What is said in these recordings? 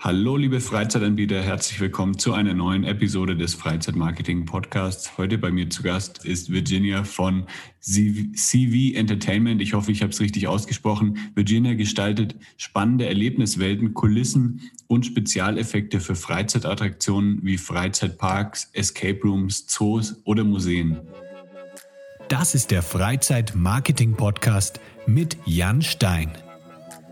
Hallo, liebe Freizeitanbieter, herzlich willkommen zu einer neuen Episode des Freizeitmarketing Podcasts. Heute bei mir zu Gast ist Virginia von CV Entertainment. Ich hoffe, ich habe es richtig ausgesprochen. Virginia gestaltet spannende Erlebniswelten, Kulissen und Spezialeffekte für Freizeitattraktionen wie Freizeitparks, Escape Rooms, Zoos oder Museen. Das ist der Freizeitmarketing Podcast mit Jan Stein.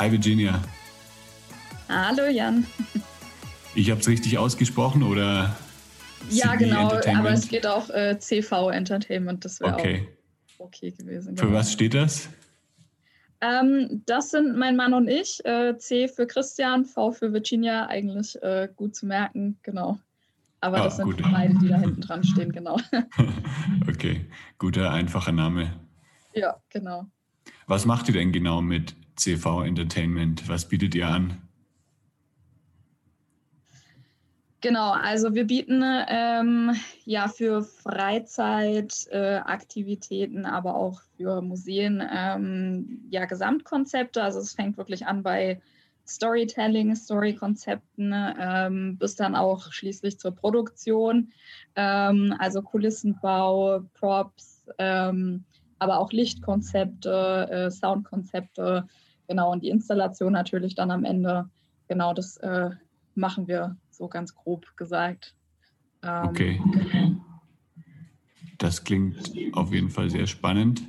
Hi Virginia. Hallo Jan. Ich habe es richtig ausgesprochen oder? Ja, genau, aber es geht auch äh, CV Entertainment, das wäre okay. auch okay gewesen. Genau. Für was steht das? Ähm, das sind mein Mann und ich. Äh, C für Christian, V für Virginia, eigentlich äh, gut zu merken, genau. Aber ah, das sind gut. beide, die da hinten dran stehen, genau. okay, guter, einfacher Name. Ja, genau. Was macht ihr denn genau mit CV Entertainment? Was bietet ihr an? Genau, also wir bieten ähm, ja für Freizeitaktivitäten, äh, aber auch für Museen ähm, ja Gesamtkonzepte. Also es fängt wirklich an bei Storytelling, Storykonzepten, ähm, bis dann auch schließlich zur Produktion, ähm, also Kulissenbau, Props, ähm, aber auch Lichtkonzepte, äh, Soundkonzepte, genau, und die Installation natürlich dann am Ende. Genau, das äh, machen wir so ganz grob gesagt. Ähm, okay. Das klingt auf jeden Fall sehr spannend.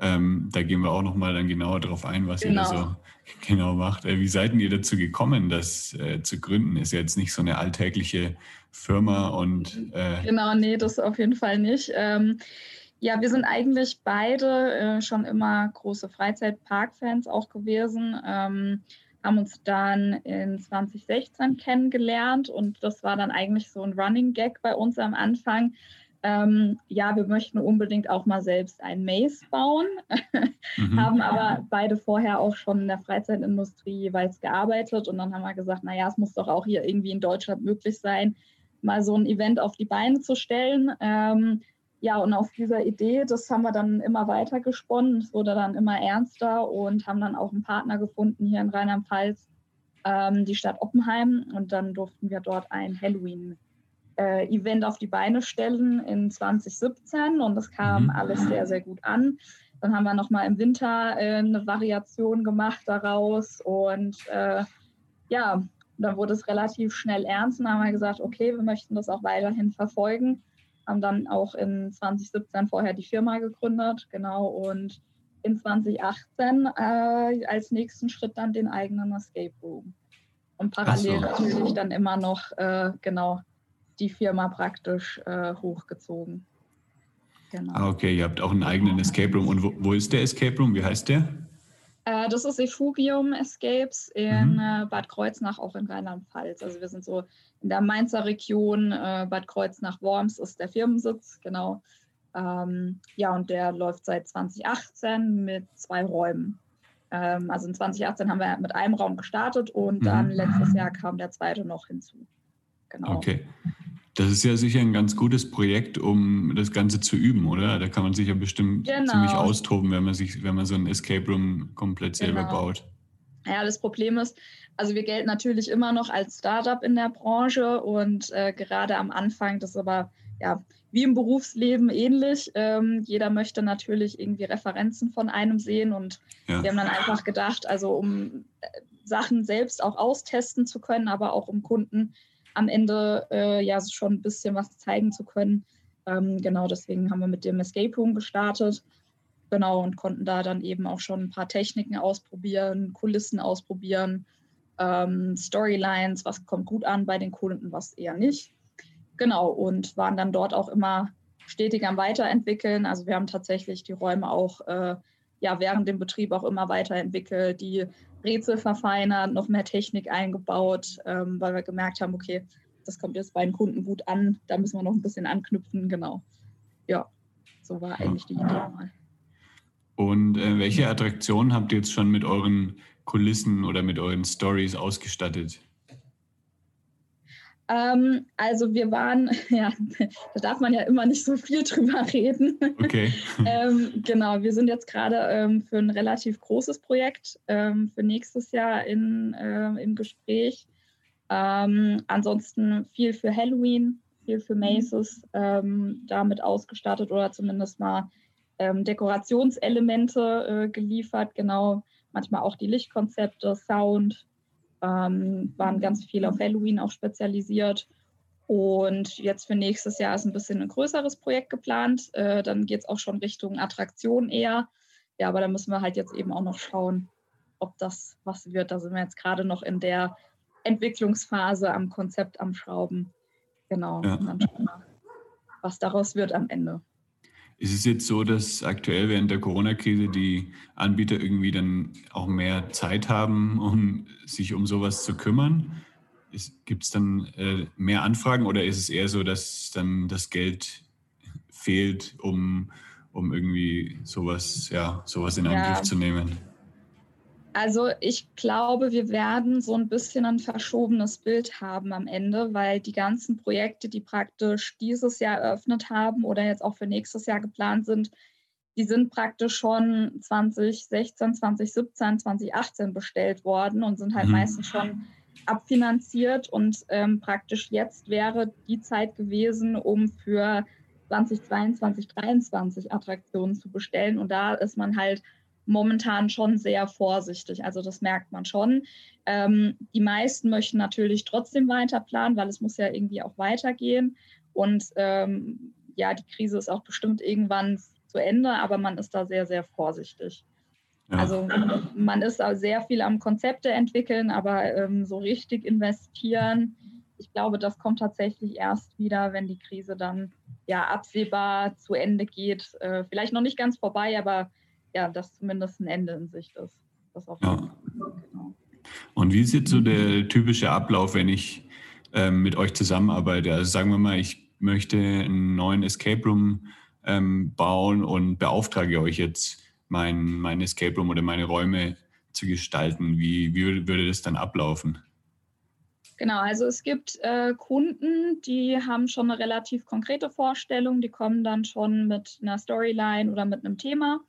Ähm, da gehen wir auch nochmal dann genauer darauf ein, was genau. ihr da genau. so genau macht. Äh, wie seid ihr dazu gekommen, das äh, zu gründen? Ist ja jetzt nicht so eine alltägliche Firma und. Äh genau, nee, das auf jeden Fall nicht. Ähm, ja, wir sind eigentlich beide äh, schon immer große Freizeitpark-Fans auch gewesen, ähm, haben uns dann in 2016 kennengelernt und das war dann eigentlich so ein Running Gag bei uns am Anfang. Ähm, ja, wir möchten unbedingt auch mal selbst ein Maze bauen, mhm. haben aber beide vorher auch schon in der Freizeitindustrie jeweils gearbeitet und dann haben wir gesagt, naja, es muss doch auch hier irgendwie in Deutschland möglich sein, mal so ein Event auf die Beine zu stellen. Ähm, ja, und auf dieser Idee, das haben wir dann immer weiter gesponnen. Es wurde dann immer ernster und haben dann auch einen Partner gefunden hier in Rheinland-Pfalz, ähm, die Stadt Oppenheim. Und dann durften wir dort ein Halloween-Event äh, auf die Beine stellen in 2017 und das kam mhm. alles sehr, sehr gut an. Dann haben wir nochmal im Winter äh, eine Variation gemacht daraus und äh, ja, dann wurde es relativ schnell ernst und haben wir gesagt, okay, wir möchten das auch weiterhin verfolgen haben dann auch in 2017 vorher die Firma gegründet, genau, und in 2018 äh, als nächsten Schritt dann den eigenen Escape Room. Und parallel so. natürlich dann immer noch, äh, genau, die Firma praktisch äh, hochgezogen. Genau. Ah, okay, ihr habt auch einen eigenen Escape Room. Und wo, wo ist der Escape Room? Wie heißt der? Äh, das ist Efugium Escapes in mhm. äh, Bad Kreuznach, auch in Rheinland-Pfalz. Also wir sind so in der Mainzer Region, äh, Bad Kreuznach-Worms ist der Firmensitz, genau. Ähm, ja, und der läuft seit 2018 mit zwei Räumen. Ähm, also in 2018 haben wir mit einem Raum gestartet und mhm. dann letztes Jahr kam der zweite noch hinzu. Genau. Okay. Das ist ja sicher ein ganz gutes Projekt, um das Ganze zu üben, oder? Da kann man sich ja bestimmt genau. ziemlich austoben, wenn man sich, wenn man so ein Escape Room komplett selber genau. baut. Ja, das Problem ist, also wir gelten natürlich immer noch als Startup in der Branche und äh, gerade am Anfang, das ist aber ja wie im Berufsleben ähnlich. Ähm, jeder möchte natürlich irgendwie Referenzen von einem sehen und ja. wir haben dann einfach gedacht, also um äh, Sachen selbst auch austesten zu können, aber auch um Kunden am Ende äh, ja schon ein bisschen was zeigen zu können. Ähm, genau deswegen haben wir mit dem Escape Room gestartet. Genau, und konnten da dann eben auch schon ein paar Techniken ausprobieren, Kulissen ausprobieren, ähm, Storylines, was kommt gut an bei den Kunden, was eher nicht. Genau, und waren dann dort auch immer stetig am Weiterentwickeln. Also wir haben tatsächlich die Räume auch äh, ja, während dem Betrieb auch immer weiterentwickelt, die Rätsel verfeinert, noch mehr Technik eingebaut, ähm, weil wir gemerkt haben, okay, das kommt jetzt bei den Kunden gut an, da müssen wir noch ein bisschen anknüpfen, genau. Ja, so war eigentlich die Idee mal. Und äh, welche Attraktionen habt ihr jetzt schon mit euren Kulissen oder mit euren Stories ausgestattet? Ähm, also wir waren, ja, da darf man ja immer nicht so viel drüber reden. Okay. ähm, genau, wir sind jetzt gerade ähm, für ein relativ großes Projekt ähm, für nächstes Jahr in, äh, im Gespräch. Ähm, ansonsten viel für Halloween, viel für Maces ähm, damit ausgestattet oder zumindest mal Dekorationselemente äh, geliefert, genau, manchmal auch die Lichtkonzepte, Sound, ähm, waren ganz viel auf Halloween auch spezialisiert. Und jetzt für nächstes Jahr ist ein bisschen ein größeres Projekt geplant. Äh, dann geht es auch schon Richtung Attraktion eher. Ja, aber da müssen wir halt jetzt eben auch noch schauen, ob das was wird. Da sind wir jetzt gerade noch in der Entwicklungsphase am Konzept am Schrauben. Genau. Ja. Und dann schauen wir, was daraus wird am Ende. Ist es jetzt so, dass aktuell während der Corona-Krise die Anbieter irgendwie dann auch mehr Zeit haben, um sich um sowas zu kümmern? Gibt es dann äh, mehr Anfragen oder ist es eher so, dass dann das Geld fehlt, um, um irgendwie sowas, ja, sowas in Angriff ja. zu nehmen? Also ich glaube, wir werden so ein bisschen ein verschobenes Bild haben am Ende, weil die ganzen Projekte, die praktisch dieses Jahr eröffnet haben oder jetzt auch für nächstes Jahr geplant sind, die sind praktisch schon 2016, 2017, 2018 bestellt worden und sind halt mhm. meistens schon abfinanziert. Und ähm, praktisch jetzt wäre die Zeit gewesen, um für 2022, 2023 Attraktionen zu bestellen. Und da ist man halt momentan schon sehr vorsichtig. Also das merkt man schon. Ähm, die meisten möchten natürlich trotzdem weiter planen, weil es muss ja irgendwie auch weitergehen. Und ähm, ja, die Krise ist auch bestimmt irgendwann zu Ende, aber man ist da sehr, sehr vorsichtig. Ja. Also man ist auch sehr viel am Konzepte entwickeln, aber ähm, so richtig investieren, ich glaube, das kommt tatsächlich erst wieder, wenn die Krise dann ja absehbar zu Ende geht. Äh, vielleicht noch nicht ganz vorbei, aber ja, dass zumindest ein Ende in Sicht ist. Das auf ja. Genau. Und wie ist jetzt so der typische Ablauf, wenn ich ähm, mit euch zusammenarbeite? Also sagen wir mal, ich möchte einen neuen Escape Room ähm, bauen und beauftrage euch jetzt, mein, mein Escape Room oder meine Räume zu gestalten. Wie, wie würde das dann ablaufen? Genau, also es gibt äh, Kunden, die haben schon eine relativ konkrete Vorstellung, die kommen dann schon mit einer Storyline oder mit einem Thema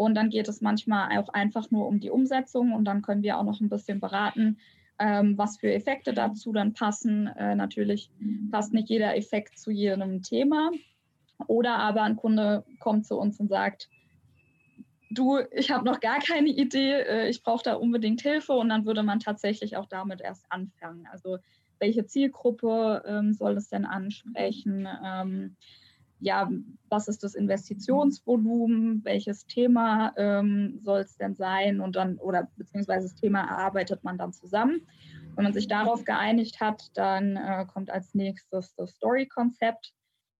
und dann geht es manchmal auch einfach nur um die Umsetzung und dann können wir auch noch ein bisschen beraten, ähm, was für Effekte dazu dann passen. Äh, natürlich passt nicht jeder Effekt zu jedem Thema. Oder aber ein Kunde kommt zu uns und sagt, du, ich habe noch gar keine Idee, äh, ich brauche da unbedingt Hilfe und dann würde man tatsächlich auch damit erst anfangen. Also welche Zielgruppe ähm, soll es denn ansprechen? Ähm, ja, was ist das Investitionsvolumen, welches Thema ähm, soll es denn sein und dann, oder beziehungsweise das Thema erarbeitet man dann zusammen. Wenn man sich darauf geeinigt hat, dann äh, kommt als nächstes das Story-Konzept.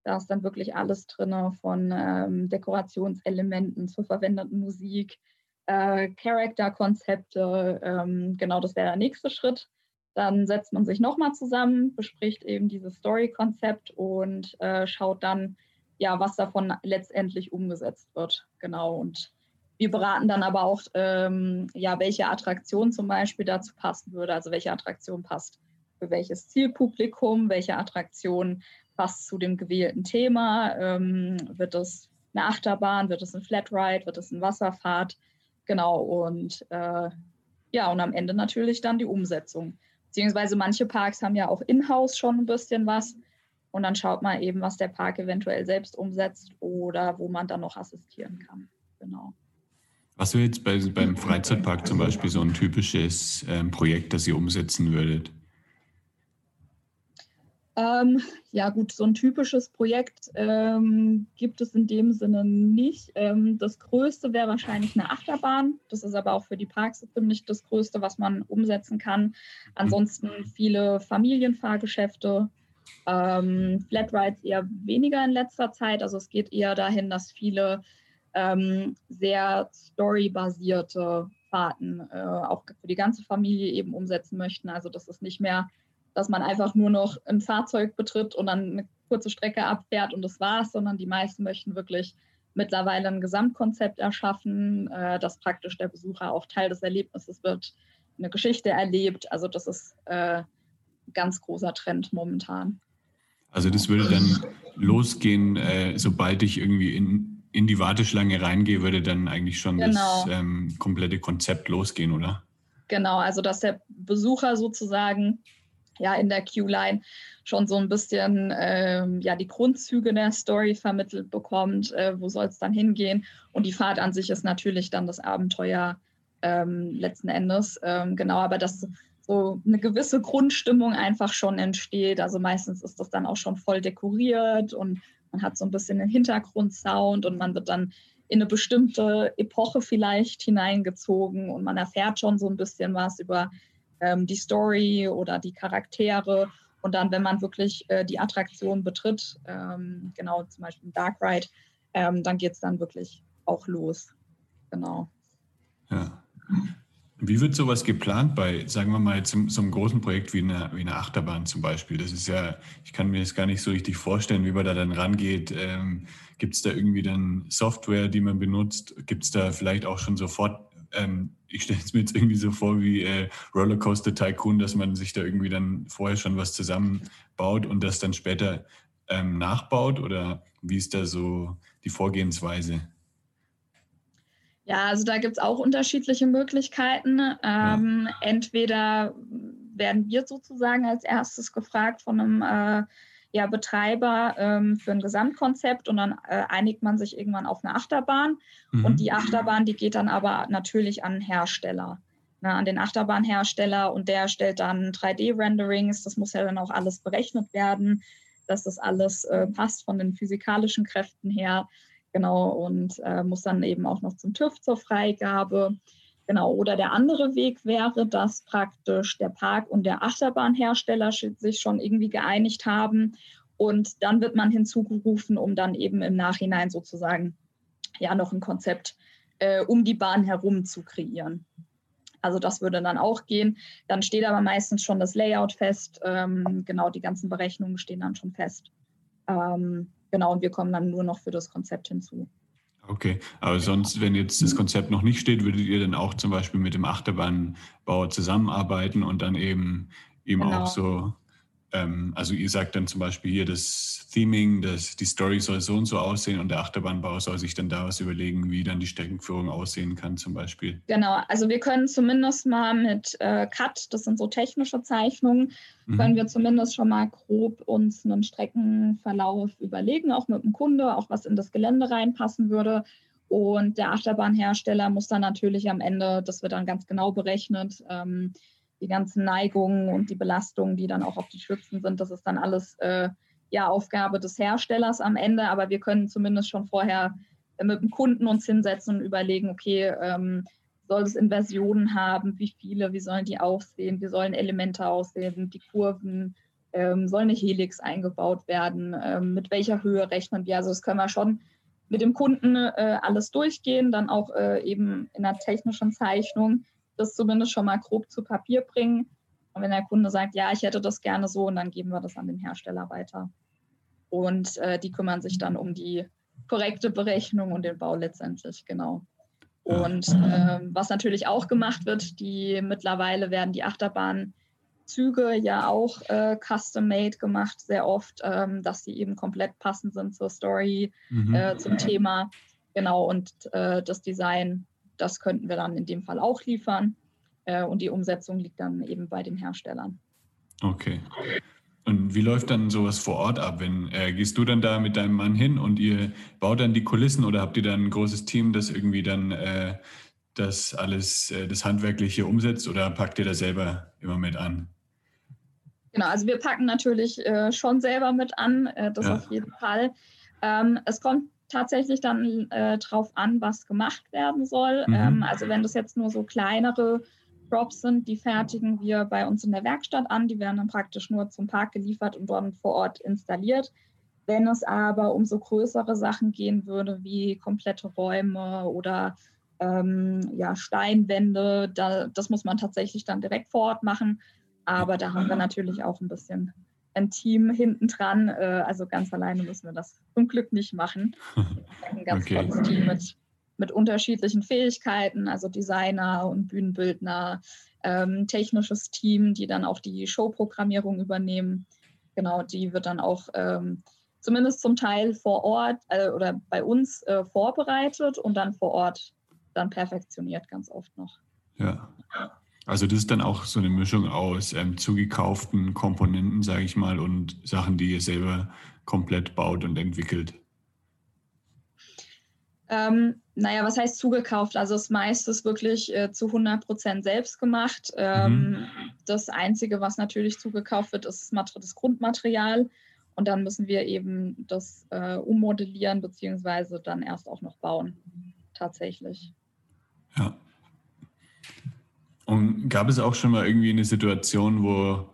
Da ist dann wirklich alles drin von ähm, Dekorationselementen zur verwendeten Musik, äh, Charakterkonzepte. Ähm, genau, das wäre der nächste Schritt. Dann setzt man sich nochmal zusammen, bespricht eben dieses Story-Konzept und äh, schaut dann, ja, was davon letztendlich umgesetzt wird. Genau. Und wir beraten dann aber auch, ähm, ja, welche Attraktion zum Beispiel dazu passen würde. Also welche Attraktion passt für welches Zielpublikum, welche Attraktion passt zu dem gewählten Thema. Ähm, wird es eine Achterbahn, wird es ein Flatride, wird es ein Wasserfahrt? Genau. Und äh, ja, und am Ende natürlich dann die Umsetzung. Beziehungsweise manche Parks haben ja auch in-house schon ein bisschen was. Und dann schaut man eben, was der Park eventuell selbst umsetzt oder wo man dann noch assistieren kann. Genau. Was wäre jetzt bei, beim Freizeitpark zum Beispiel so ein typisches ähm, Projekt, das ihr umsetzen würdet? Ähm, ja gut, so ein typisches Projekt ähm, gibt es in dem Sinne nicht. Ähm, das Größte wäre wahrscheinlich eine Achterbahn. Das ist aber auch für die Parks ziemlich das Größte, was man umsetzen kann. Ansonsten viele Familienfahrgeschäfte, ähm, Flatrides eher weniger in letzter Zeit. Also es geht eher dahin, dass viele ähm, sehr storybasierte Fahrten äh, auch für die ganze Familie eben umsetzen möchten. Also das ist nicht mehr, dass man einfach nur noch ein Fahrzeug betritt und dann eine kurze Strecke abfährt und das war's, sondern die meisten möchten wirklich mittlerweile ein Gesamtkonzept erschaffen, äh, dass praktisch der Besucher auch Teil des Erlebnisses wird, eine Geschichte erlebt. Also das ist äh, ganz großer Trend momentan. Also das würde dann losgehen, äh, sobald ich irgendwie in, in die Warteschlange reingehe, würde dann eigentlich schon genau. das ähm, komplette Konzept losgehen, oder? Genau, also dass der Besucher sozusagen ja in der Q-Line schon so ein bisschen ähm, ja die Grundzüge der Story vermittelt bekommt, äh, wo soll es dann hingehen und die Fahrt an sich ist natürlich dann das Abenteuer ähm, letzten Endes ähm, genau, aber dass so eine gewisse Grundstimmung einfach schon entsteht. Also meistens ist das dann auch schon voll dekoriert und man hat so ein bisschen den Hintergrundsound und man wird dann in eine bestimmte Epoche vielleicht hineingezogen und man erfährt schon so ein bisschen was über ähm, die Story oder die Charaktere. Und dann, wenn man wirklich äh, die Attraktion betritt, ähm, genau zum Beispiel Dark Ride, ähm, dann geht es dann wirklich auch los. Genau. Ja. Wie wird sowas geplant bei, sagen wir mal, so, einem großen Projekt wie eine, wie eine Achterbahn zum Beispiel? Das ist ja, ich kann mir das gar nicht so richtig vorstellen, wie man da dann rangeht. Ähm, Gibt es da irgendwie dann Software, die man benutzt? Gibt es da vielleicht auch schon sofort, ähm, ich stelle es mir jetzt irgendwie so vor wie äh, Rollercoaster Tycoon, dass man sich da irgendwie dann vorher schon was zusammenbaut und das dann später ähm, nachbaut? Oder wie ist da so die Vorgehensweise? Ja, also da gibt es auch unterschiedliche Möglichkeiten. Ähm, ja. Entweder werden wir sozusagen als erstes gefragt von einem äh, ja, Betreiber ähm, für ein Gesamtkonzept und dann äh, einigt man sich irgendwann auf eine Achterbahn. Mhm. Und die Achterbahn, die geht dann aber natürlich an Hersteller, ne, an den Achterbahnhersteller und der stellt dann 3D-Renderings. Das muss ja dann auch alles berechnet werden, dass das alles äh, passt von den physikalischen Kräften her. Genau, und äh, muss dann eben auch noch zum TÜV zur Freigabe. Genau, oder der andere Weg wäre, dass praktisch der Park und der Achterbahnhersteller sich schon irgendwie geeinigt haben und dann wird man hinzugerufen, um dann eben im Nachhinein sozusagen ja noch ein Konzept äh, um die Bahn herum zu kreieren. Also das würde dann auch gehen. Dann steht aber meistens schon das Layout fest. Ähm, genau, die ganzen Berechnungen stehen dann schon fest. Ähm, Genau, und wir kommen dann nur noch für das Konzept hinzu. Okay, aber sonst, wenn jetzt das Konzept noch nicht steht, würdet ihr dann auch zum Beispiel mit dem Achterbahnbauer zusammenarbeiten und dann eben, eben genau. auch so ähm, also ihr sagt dann zum Beispiel hier das Theming, das, die Story soll so und so aussehen und der Achterbahnbau soll sich dann da was überlegen, wie dann die Streckenführung aussehen kann zum Beispiel. Genau, also wir können zumindest mal mit äh, CAT, das sind so technische Zeichnungen, mhm. können wir zumindest schon mal grob uns einen Streckenverlauf überlegen, auch mit dem Kunde, auch was in das Gelände reinpassen würde. Und der Achterbahnhersteller muss dann natürlich am Ende, das wird dann ganz genau berechnet, ähm, die ganzen Neigungen und die Belastungen, die dann auch auf die Schützen sind, das ist dann alles äh, ja Aufgabe des Herstellers am Ende. Aber wir können zumindest schon vorher mit dem Kunden uns hinsetzen und überlegen, okay, ähm, soll es Inversionen haben, wie viele, wie sollen die aussehen, wie sollen Elemente aussehen, die Kurven, ähm, soll eine Helix eingebaut werden, ähm, mit welcher Höhe rechnen wir. Also das können wir schon mit dem Kunden äh, alles durchgehen, dann auch äh, eben in der technischen Zeichnung das zumindest schon mal grob zu Papier bringen. Und wenn der Kunde sagt, ja, ich hätte das gerne so, und dann geben wir das an den Hersteller weiter. Und äh, die kümmern sich dann um die korrekte Berechnung und den Bau letztendlich, genau. Und äh, was natürlich auch gemacht wird, die mittlerweile werden die Achterbahnzüge ja auch äh, custom-made gemacht, sehr oft, ähm, dass sie eben komplett passend sind zur Story, mhm. äh, zum Thema. Genau, und äh, das Design das könnten wir dann in dem Fall auch liefern. Äh, und die Umsetzung liegt dann eben bei den Herstellern. Okay. Und wie läuft dann sowas vor Ort ab? Wenn, äh, gehst du dann da mit deinem Mann hin und ihr baut dann die Kulissen oder habt ihr dann ein großes Team, das irgendwie dann äh, das alles, äh, das Handwerkliche umsetzt oder packt ihr da selber immer mit an? Genau, also wir packen natürlich äh, schon selber mit an, äh, das ja. auf jeden Fall. Ähm, es kommt tatsächlich dann äh, drauf an, was gemacht werden soll. Mhm. Ähm, also wenn das jetzt nur so kleinere Props sind, die fertigen wir bei uns in der Werkstatt an. Die werden dann praktisch nur zum Park geliefert und dort vor Ort installiert. Wenn es aber um so größere Sachen gehen würde, wie komplette Räume oder ähm, ja, Steinwände. Da, das muss man tatsächlich dann direkt vor Ort machen. Aber da haben wir natürlich auch ein bisschen ein Team hinten dran. Äh, also ganz alleine müssen wir das zum Glück nicht machen. Ein ganz okay. tolles Team mit, mit unterschiedlichen Fähigkeiten, also Designer und Bühnenbildner, ähm, technisches Team, die dann auch die Showprogrammierung übernehmen. Genau, die wird dann auch ähm, zumindest zum Teil vor Ort äh, oder bei uns äh, vorbereitet und dann vor Ort dann perfektioniert, ganz oft noch. Ja. Also das ist dann auch so eine Mischung aus ähm, zugekauften Komponenten, sage ich mal, und Sachen, die ihr selber komplett baut und entwickelt. Ähm, naja, was heißt zugekauft? Also das meiste ist wirklich äh, zu 100 Prozent selbst gemacht. Ähm, mhm. Das Einzige, was natürlich zugekauft wird, ist das Grundmaterial. Und dann müssen wir eben das äh, ummodellieren, beziehungsweise dann erst auch noch bauen, tatsächlich. Ja. Und gab es auch schon mal irgendwie eine Situation, wo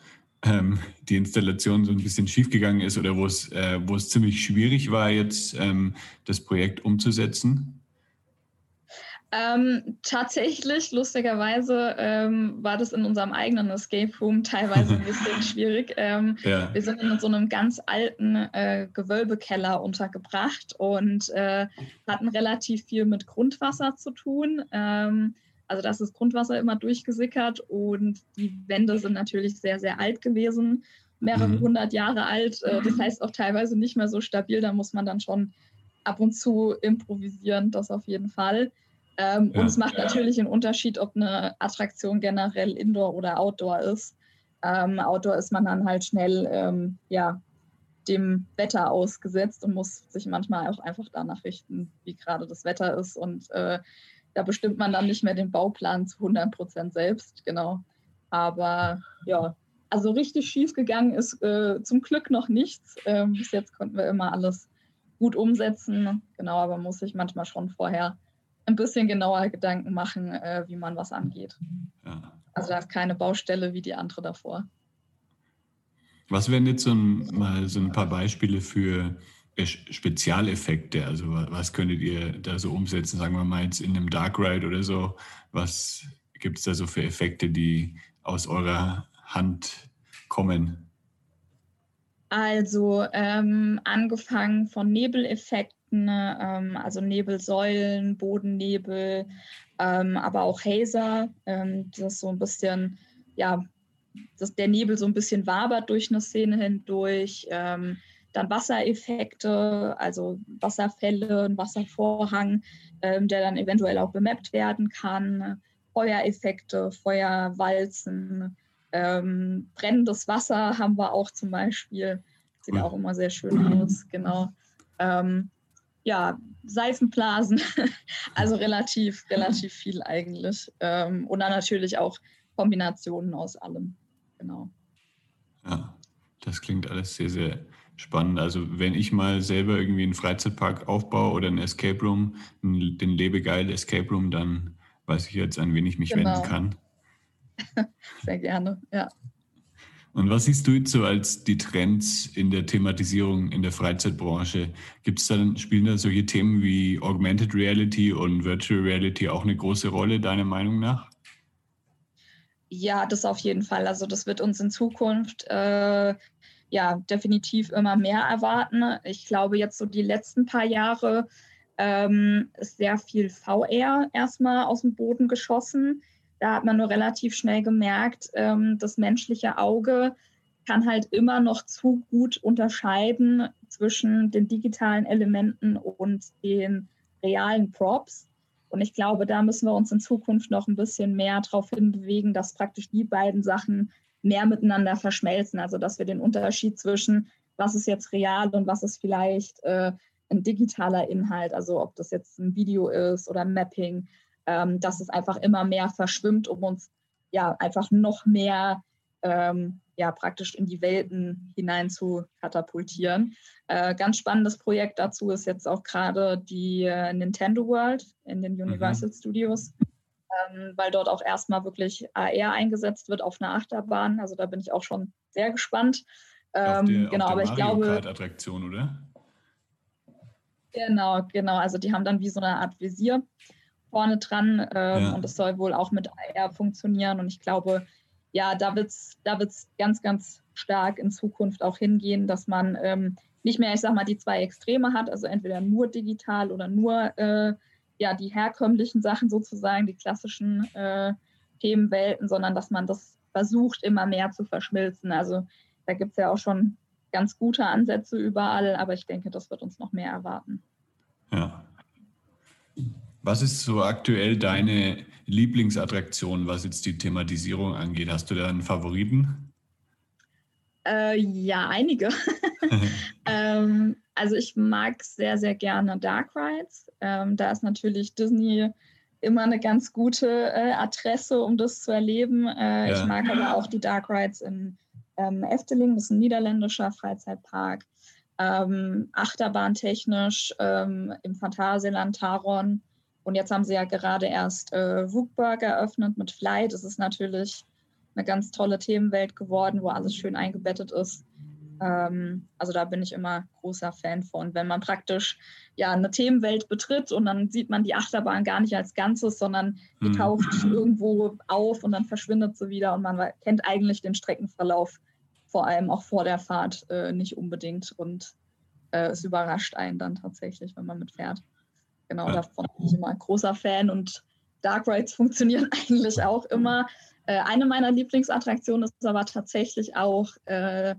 ähm, die Installation so ein bisschen schiefgegangen ist oder wo es, äh, wo es ziemlich schwierig war, jetzt ähm, das Projekt umzusetzen? Ähm, tatsächlich, lustigerweise, ähm, war das in unserem eigenen Escape Room teilweise ein bisschen schwierig. Ähm, ja. Wir sind in so einem ganz alten äh, Gewölbekeller untergebracht und äh, hatten relativ viel mit Grundwasser zu tun. Also das ist Grundwasser immer durchgesickert und die Wände sind natürlich sehr, sehr alt gewesen, mehrere mhm. hundert Jahre alt. Äh, das heißt auch teilweise nicht mehr so stabil. Da muss man dann schon ab und zu improvisieren, das auf jeden Fall. Ähm, ja. Und es macht natürlich einen Unterschied, ob eine Attraktion generell Indoor oder Outdoor ist. Ähm, Outdoor ist man dann halt schnell ähm, ja, dem Wetter ausgesetzt und muss sich manchmal auch einfach danach richten, wie gerade das Wetter ist. Und äh, da bestimmt man dann nicht mehr den Bauplan zu 100 Prozent selbst, genau. Aber ja, also richtig schief gegangen ist äh, zum Glück noch nichts. Ähm, bis jetzt konnten wir immer alles gut umsetzen, genau, aber muss sich manchmal schon vorher ein bisschen genauer Gedanken machen, äh, wie man was angeht. Ja. Also da ist keine Baustelle wie die andere davor. Was wären jetzt so ein, mal so ein paar Beispiele für Spezialeffekte? Also was könntet ihr da so umsetzen? Sagen wir mal jetzt in einem Dark Ride oder so. Was gibt es da so für Effekte, die aus eurer Hand kommen? Also ähm, angefangen von Nebeleffekten, ähm, also Nebelsäulen, Bodennebel, ähm, aber auch Hazer, ähm, das so ein bisschen, ja, dass der Nebel so ein bisschen wabert durch eine Szene hindurch. Dann Wassereffekte, also Wasserfälle, ein Wasservorhang, ähm, der dann eventuell auch bemappt werden kann, Feuereffekte, Feuerwalzen, ähm, brennendes Wasser haben wir auch zum Beispiel. Sieht cool. auch immer sehr schön aus, genau. Ähm, ja, Seifenblasen, also relativ, relativ viel eigentlich. Ähm, und dann natürlich auch Kombinationen aus allem, genau. Ja, das klingt alles sehr, sehr spannend. Also wenn ich mal selber irgendwie einen Freizeitpark aufbaue oder einen Escape Room, den Lebegeil Escape Room, dann weiß ich jetzt, an wen ich mich genau. wenden kann. Sehr gerne, ja. Und was siehst du jetzt so als die Trends in der Thematisierung in der Freizeitbranche? Gibt es dann, spielen da solche Themen wie Augmented Reality und Virtual Reality auch eine große Rolle, deiner Meinung nach? Ja, das auf jeden Fall. Also das wird uns in Zukunft äh, ja definitiv immer mehr erwarten. Ich glaube, jetzt so die letzten paar Jahre ähm, ist sehr viel VR erstmal aus dem Boden geschossen. Da hat man nur relativ schnell gemerkt, ähm, das menschliche Auge kann halt immer noch zu gut unterscheiden zwischen den digitalen Elementen und den realen Props. Und ich glaube, da müssen wir uns in Zukunft noch ein bisschen mehr darauf hinbewegen, dass praktisch die beiden Sachen mehr miteinander verschmelzen. Also dass wir den Unterschied zwischen, was ist jetzt real und was ist vielleicht äh, ein digitaler Inhalt, also ob das jetzt ein Video ist oder Mapping, ähm, dass es einfach immer mehr verschwimmt, um uns ja einfach noch mehr ähm, ja, praktisch in die Welten hinein zu katapultieren. Äh, ganz spannendes Projekt dazu ist jetzt auch gerade die äh, Nintendo World in den mhm. Universal mhm. Studios ähm, weil dort auch erstmal wirklich AR eingesetzt wird auf einer Achterbahn. Also da bin ich auch schon sehr gespannt. Ähm, der, genau, aber ich glaube. Attraktion, oder? Genau, genau. Also die haben dann wie so eine Art Visier. vorne dran ähm, ja. und es soll wohl auch mit AR funktionieren. Und ich glaube, ja, da wird es da wird's ganz, ganz stark in Zukunft auch hingehen, dass man ähm, nicht mehr, ich sag mal, die zwei Extreme hat, also entweder nur digital oder nur äh, ja, die herkömmlichen Sachen sozusagen, die klassischen äh, Themenwelten, sondern dass man das versucht, immer mehr zu verschmilzen. Also da gibt es ja auch schon ganz gute Ansätze überall, aber ich denke, das wird uns noch mehr erwarten. Ja. Was ist so aktuell deine Lieblingsattraktion, was jetzt die Thematisierung angeht? Hast du da einen Favoriten? Äh, ja, einige. ähm, also ich mag sehr, sehr gerne Dark Rides. Ähm, da ist natürlich Disney immer eine ganz gute äh, Adresse, um das zu erleben. Äh, ja. Ich mag aber auch die Dark Rides in ähm, Efteling, das ist ein niederländischer Freizeitpark. Ähm, Achterbahntechnisch ähm, im Phantasialand Taron. Und jetzt haben sie ja gerade erst äh, Wugberg eröffnet mit Fly. Das ist natürlich eine ganz tolle Themenwelt geworden, wo alles schön eingebettet ist. Ähm, also da bin ich immer großer Fan von, wenn man praktisch ja eine Themenwelt betritt und dann sieht man die Achterbahn gar nicht als Ganzes, sondern die mhm. taucht irgendwo auf und dann verschwindet sie wieder und man kennt eigentlich den Streckenverlauf vor allem auch vor der Fahrt äh, nicht unbedingt und äh, es überrascht einen dann tatsächlich, wenn man mitfährt. Genau, davon bin ich immer ein großer Fan und Dark Rides funktionieren eigentlich auch immer. Äh, eine meiner Lieblingsattraktionen ist aber tatsächlich auch äh,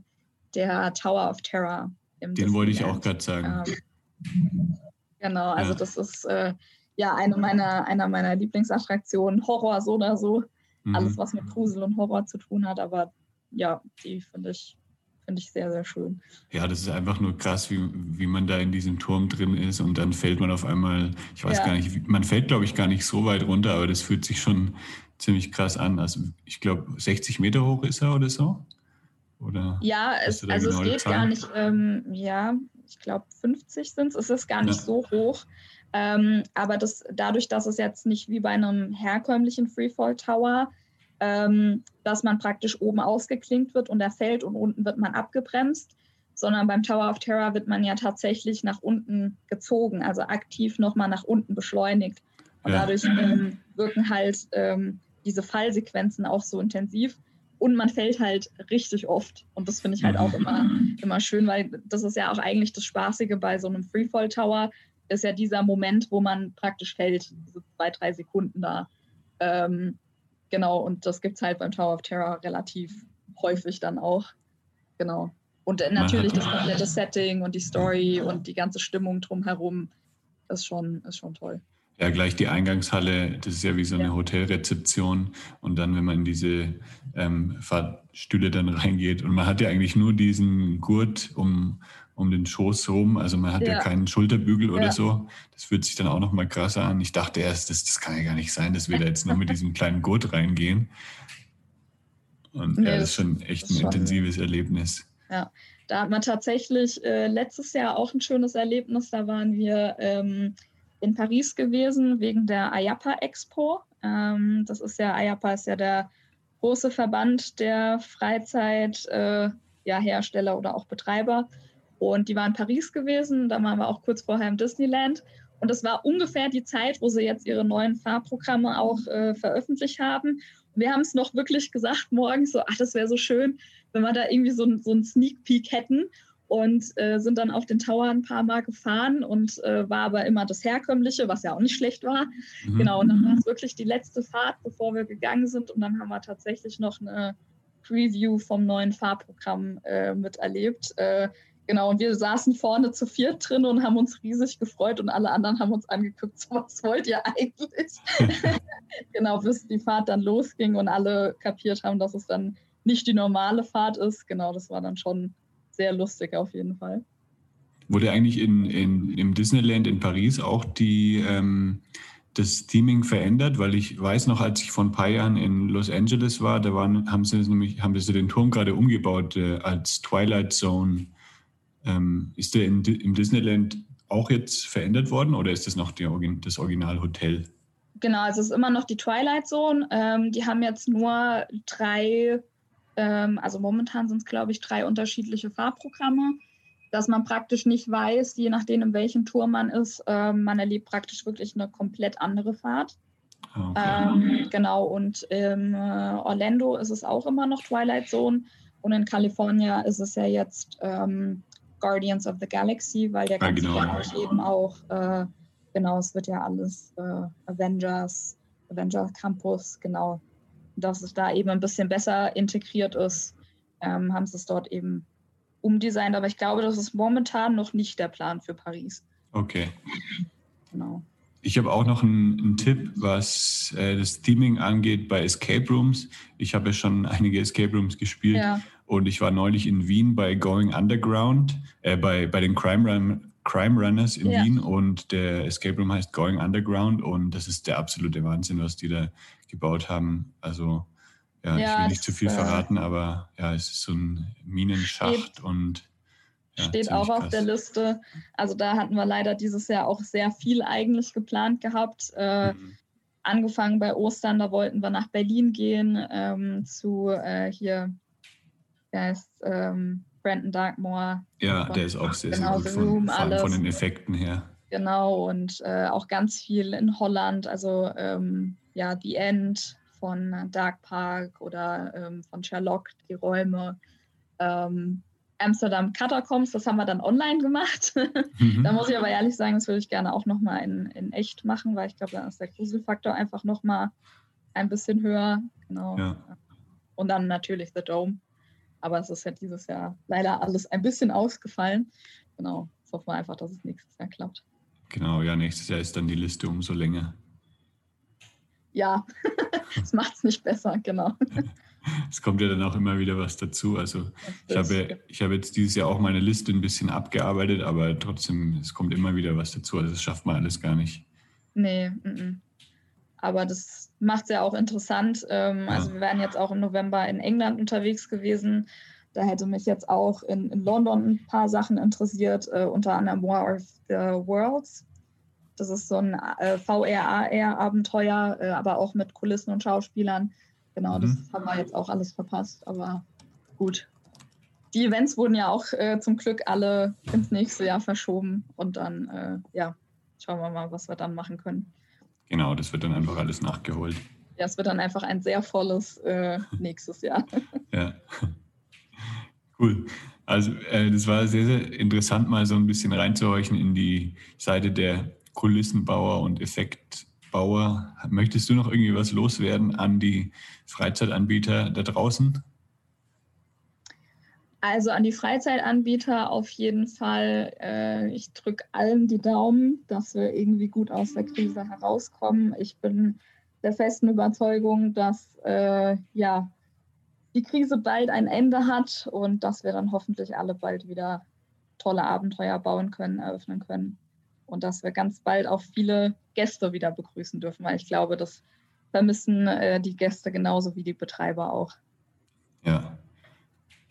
der Tower of Terror. Den wollte ich auch gerade sagen. Ähm, genau, also ja. das ist äh, ja eine meiner, einer meiner Lieblingsattraktionen. Horror so oder so. Mhm. Alles, was mit Grusel und Horror zu tun hat, aber ja, die finde ich, find ich sehr, sehr schön. Ja, das ist einfach nur krass, wie, wie man da in diesem Turm drin ist und dann fällt man auf einmal, ich weiß ja. gar nicht, man fällt, glaube ich, gar nicht so weit runter, aber das fühlt sich schon ziemlich krass an. Also ich glaube, 60 Meter hoch ist er oder so. Oder ja, es, also genau es geht gar nicht, ähm, ja, ich glaube 50 sind es, es ist gar nicht ja. so hoch. Ähm, aber das, dadurch, dass es jetzt nicht wie bei einem herkömmlichen Freefall Tower, ähm, dass man praktisch oben ausgeklinkt wird und er fällt und unten wird man abgebremst, sondern beim Tower of Terror wird man ja tatsächlich nach unten gezogen, also aktiv nochmal nach unten beschleunigt. Und ja. dadurch ähm, wirken halt ähm, diese Fallsequenzen auch so intensiv und man fällt halt richtig oft. Und das finde ich halt auch immer, immer schön, weil das ist ja auch eigentlich das Spaßige bei so einem Freefall Tower, ist ja dieser Moment, wo man praktisch fällt, diese zwei, drei Sekunden da. Ähm, genau, und das gibt es halt beim Tower of Terror relativ häufig dann auch. Genau. Und natürlich das komplette Setting und die Story und die ganze Stimmung drumherum ist schon, ist schon toll. Ja, gleich die Eingangshalle, das ist ja wie so eine ja. Hotelrezeption. Und dann, wenn man in diese ähm, Fahrstühle dann reingeht und man hat ja eigentlich nur diesen Gurt um, um den Schoß rum, also man hat ja, ja keinen Schulterbügel oder so. Das fühlt sich dann auch nochmal krasser an. Ich dachte erst, das, das kann ja gar nicht sein, dass wir da jetzt nur mit diesem kleinen Gurt reingehen. Und nee, ja, das ist schon echt ein schon intensives ja. Erlebnis. Ja, da hat man tatsächlich äh, letztes Jahr auch ein schönes Erlebnis. Da waren wir ähm, in Paris gewesen wegen der IAPA Expo. Ähm, das ist ja, IAPA ist ja der große Verband der Freizeithersteller äh, ja, oder auch Betreiber. Und die waren in Paris gewesen, da waren wir auch kurz vorher im Disneyland. Und das war ungefähr die Zeit, wo sie jetzt ihre neuen Fahrprogramme auch äh, veröffentlicht haben. Wir haben es noch wirklich gesagt morgens so, ach, das wäre so schön, wenn wir da irgendwie so, so einen Sneak Peek hätten und äh, sind dann auf den Tower ein paar Mal gefahren und äh, war aber immer das Herkömmliche, was ja auch nicht schlecht war. Mhm. Genau, und dann war es wirklich die letzte Fahrt, bevor wir gegangen sind und dann haben wir tatsächlich noch eine Preview vom neuen Fahrprogramm äh, miterlebt. Äh, genau, und wir saßen vorne zu viert drin und haben uns riesig gefreut und alle anderen haben uns angeguckt, so, was wollt ihr eigentlich? genau, bis die Fahrt dann losging und alle kapiert haben, dass es dann nicht die normale Fahrt ist. Genau, das war dann schon sehr lustig auf jeden Fall. Wurde eigentlich in, in, im Disneyland in Paris auch die, ähm, das Theming verändert? Weil ich weiß noch, als ich vor ein paar Jahren in Los Angeles war, da waren, haben sie nämlich haben sie den Turm gerade umgebaut äh, als Twilight Zone. Ähm, ist der in, im Disneyland auch jetzt verändert worden oder ist das noch die, das Originalhotel? Genau, also es ist immer noch die Twilight Zone. Ähm, die haben jetzt nur drei ähm, also momentan sind es, glaube ich, drei unterschiedliche Fahrprogramme. dass man praktisch nicht weiß, je nachdem, in welchem Tour man ist, äh, man erlebt praktisch wirklich eine komplett andere Fahrt. Ah, okay. Ähm, genau, und in äh, Orlando ist es auch immer noch Twilight Zone und in Kalifornien ist es ja jetzt ähm, Guardians of the Galaxy, weil der ganze ah, genau. eben auch, äh, genau, es wird ja alles äh, Avengers, Avengers Campus, genau, dass es da eben ein bisschen besser integriert ist, ähm, haben sie es dort eben umdesignt. Aber ich glaube, das ist momentan noch nicht der Plan für Paris. Okay. Genau. Ich habe auch noch einen, einen Tipp, was äh, das Theming angeht bei Escape Rooms. Ich habe ja schon einige Escape Rooms gespielt ja. und ich war neulich in Wien bei Going Underground, äh, bei, bei den Crime, Run, Crime Runners in ja. Wien und der Escape Room heißt Going Underground und das ist der absolute Wahnsinn, was die da gebaut haben. Also ja, ja ich will nicht zu viel äh, verraten, aber ja, es ist so ein Minenschacht steht, und ja, steht auch krass. auf der Liste. Also da hatten wir leider dieses Jahr auch sehr viel eigentlich geplant gehabt. Äh, mhm. Angefangen bei Ostern, da wollten wir nach Berlin gehen ähm, zu äh, hier, der heißt ähm, Brandon Darkmore. Ja, von, der ist auch sehr, genau, sehr gut von, von, von, den Effekten her. Genau, und äh, auch ganz viel in Holland, also ähm, ja, The End, von Dark Park oder ähm, von Sherlock, die Räume. Ähm, Amsterdam Catacombs, das haben wir dann online gemacht. Mhm. da muss ich aber ehrlich sagen, das würde ich gerne auch nochmal in, in echt machen, weil ich glaube, dann ist der Gruselfaktor einfach nochmal ein bisschen höher. Genau. Ja. Und dann natürlich The Dome. Aber es ist ja dieses Jahr leider alles ein bisschen ausgefallen. Genau. Jetzt hoffen wir einfach, dass es nächstes Jahr klappt. Genau, ja, nächstes Jahr ist dann die Liste umso länger. Ja, das macht es nicht besser, genau. Es kommt ja dann auch immer wieder was dazu. Also ich habe, ich habe jetzt dieses Jahr auch meine Liste ein bisschen abgearbeitet, aber trotzdem, es kommt immer wieder was dazu. Also das schafft man alles gar nicht. Nee, m -m. Aber das macht es ja auch interessant. Ähm. Also wir wären jetzt auch im November in England unterwegs gewesen. Da hätte mich jetzt auch in, in London ein paar Sachen interessiert, äh, unter anderem War of the Worlds. Das ist so ein äh, VR-AR-Abenteuer, äh, aber auch mit Kulissen und Schauspielern. Genau, mhm. das haben wir jetzt auch alles verpasst, aber gut. Die Events wurden ja auch äh, zum Glück alle ins nächste Jahr verschoben und dann, äh, ja, schauen wir mal, was wir dann machen können. Genau, das wird dann einfach alles nachgeholt. Ja, es wird dann einfach ein sehr volles äh, nächstes Jahr. ja. Cool. Also äh, das war sehr, sehr interessant, mal so ein bisschen reinzuhorchen in die Seite der Kulissenbauer und Effektbauer. Möchtest du noch irgendwie was loswerden an die Freizeitanbieter da draußen? Also an die Freizeitanbieter auf jeden Fall. Äh, ich drücke allen die Daumen, dass wir irgendwie gut aus der Krise herauskommen. Ich bin der festen Überzeugung, dass äh, ja, die Krise bald ein Ende hat und dass wir dann hoffentlich alle bald wieder tolle Abenteuer bauen können, eröffnen können und dass wir ganz bald auch viele Gäste wieder begrüßen dürfen, weil ich glaube, das vermissen äh, die Gäste genauso wie die Betreiber auch. Ja,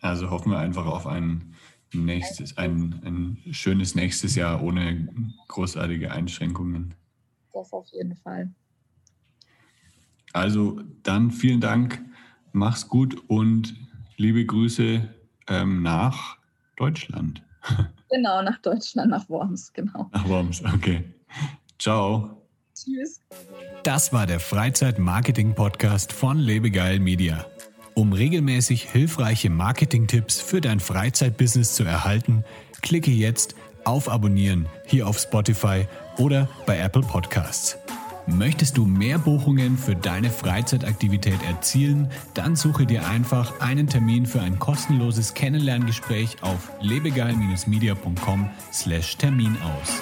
also hoffen wir einfach auf ein nächstes, ein, ein schönes nächstes Jahr ohne großartige Einschränkungen. Das auf jeden Fall. Also dann vielen Dank, mach's gut und liebe Grüße ähm, nach Deutschland. Genau, nach Deutschland, nach Worms, genau. Nach Worms, okay. Ciao. Tschüss. Das war der Freizeit-Marketing-Podcast von Lebegeil Media. Um regelmäßig hilfreiche Marketing-Tipps für dein Freizeitbusiness zu erhalten, klicke jetzt auf Abonnieren hier auf Spotify oder bei Apple Podcasts. Möchtest du mehr Buchungen für deine Freizeitaktivität erzielen? Dann suche dir einfach einen Termin für ein kostenloses Kennenlerngespräch auf lebegeil-media.com/termin aus.